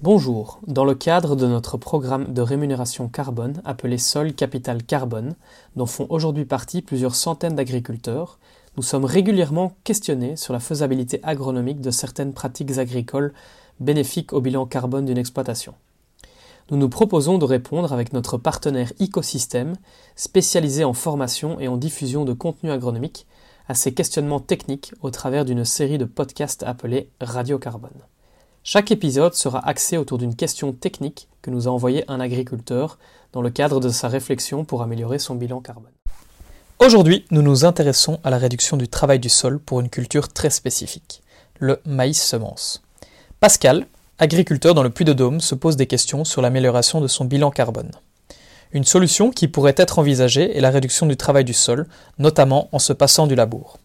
Bonjour, dans le cadre de notre programme de rémunération carbone appelé Sol Capital Carbone, dont font aujourd'hui partie plusieurs centaines d'agriculteurs, nous sommes régulièrement questionnés sur la faisabilité agronomique de certaines pratiques agricoles bénéfiques au bilan carbone d'une exploitation. Nous nous proposons de répondre avec notre partenaire Ecosystème, spécialisé en formation et en diffusion de contenu agronomique, à ces questionnements techniques au travers d'une série de podcasts appelés Radio Carbone. Chaque épisode sera axé autour d'une question technique que nous a envoyé un agriculteur dans le cadre de sa réflexion pour améliorer son bilan carbone. Aujourd'hui, nous nous intéressons à la réduction du travail du sol pour une culture très spécifique, le maïs semence. Pascal, agriculteur dans le Puy-de-Dôme, se pose des questions sur l'amélioration de son bilan carbone. Une solution qui pourrait être envisagée est la réduction du travail du sol, notamment en se passant du labour.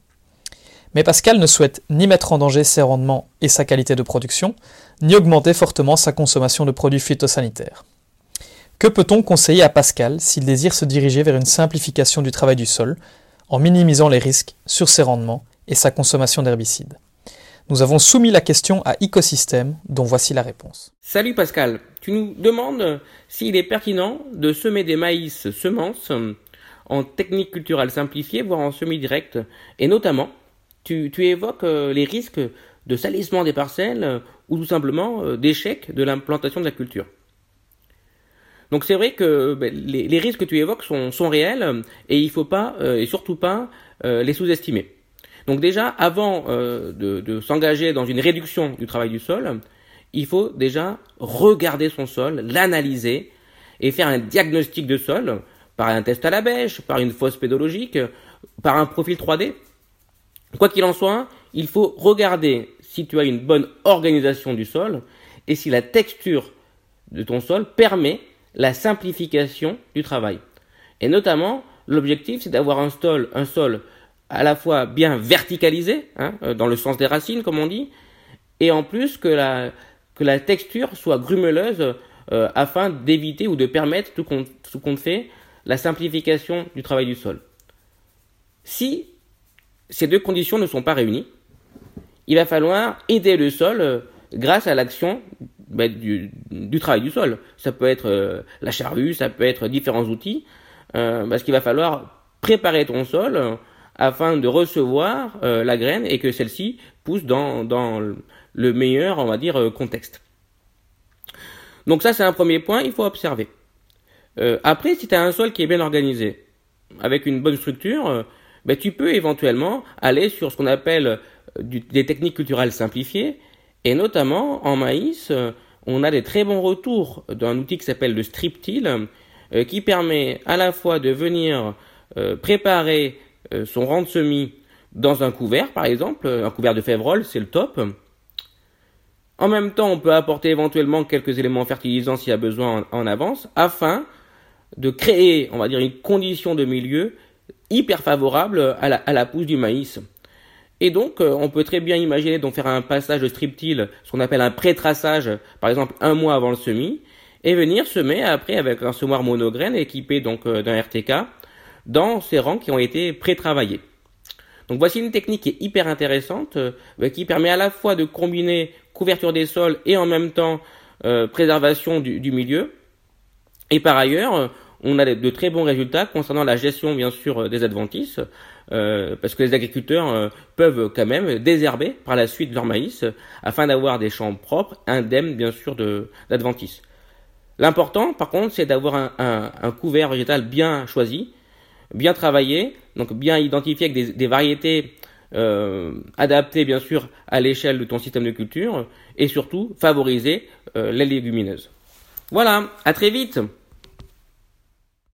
Mais Pascal ne souhaite ni mettre en danger ses rendements et sa qualité de production, ni augmenter fortement sa consommation de produits phytosanitaires. Que peut-on conseiller à Pascal s'il désire se diriger vers une simplification du travail du sol, en minimisant les risques sur ses rendements et sa consommation d'herbicides? Nous avons soumis la question à Ecosystème, dont voici la réponse. Salut Pascal, tu nous demandes s'il est pertinent de semer des maïs semences en technique culturelle simplifiée, voire en semi-direct, et notamment tu, évoques euh, les risques de salissement des parcelles euh, ou tout simplement euh, d'échec de l'implantation de la culture. Donc c'est vrai que ben, les, risques que tu évoques sont, réels et il ne faut pas et surtout pas les sous-estimer. Donc déjà, avant de, s'engager dans une réduction du travail du sol, il faut déjà regarder son sol, l'analyser et faire un diagnostic de sol par un test à la bêche, par une fosse pédologique, par un profil 3D Quoi qu'il en soit, il faut regarder si tu as une bonne organisation du sol et si la texture de ton sol permet la simplification du travail. Et notamment, l'objectif, c'est d'avoir un sol, un sol à la fois bien verticalisé, hein, euh, dans le sens des racines, comme on dit, et en plus que la, que la texture soit grumeleuse euh, afin d'éviter ou de permettre, tout compte, tout compte fait, la simplification du travail du sol. Si ces deux conditions ne sont pas réunies, il va falloir aider le sol euh, grâce à l'action bah, du, travail du sol. Ça peut être euh, la charrue, ça peut être différents outils, euh, parce qu'il va falloir préparer ton sol afin de recevoir la graine et que celle-ci pousse dans, le meilleur, on va dire, contexte. Donc ça, c'est un premier point, il faut observer. après, si tu as un sol qui est bien organisé, avec une bonne structure, ben, tu peux éventuellement aller sur ce qu'on appelle euh, des techniques culturelles simplifiées, et notamment en maïs, euh, on a des très bons retours d'un outil qui s'appelle le strip-till, euh, qui permet à la fois de venir préparer son rang de semis dans un couvert, par exemple, un couvert de févrole, c'est le top. En même temps, on peut apporter éventuellement quelques éléments fertilisants s'il y a besoin en avance, afin de créer, on va dire, une condition de milieu hyper favorable à la, pousse du maïs. Et donc, euh, on peut très bien imaginer donc faire un passage de strip-till, ce qu'on appelle un pré-traçage, par exemple un mois avant le semis, et venir semer après avec un semoir monograine équipé donc euh, d'un RTK dans ces rangs qui ont été pré-travaillés. Donc voici une technique qui est hyper intéressante, euh, qui permet à la fois de combiner couverture des sols et en même temps préservation du, milieu. Et par ailleurs, on a de très bons résultats concernant la gestion bien sûr euh, des adventices, euh, parce que les agriculteurs euh, peuvent quand même désherber par la suite leur maïs afin d'avoir des champs propres, indemnes bien sûr d'adventices. L'important par contre c'est d'avoir un, couvert végétal bien choisi, bien travaillé, donc bien identifié avec des, variétés adaptées bien sûr à l'échelle de ton système de culture et surtout favoriser les légumineuses. Voilà, à très vite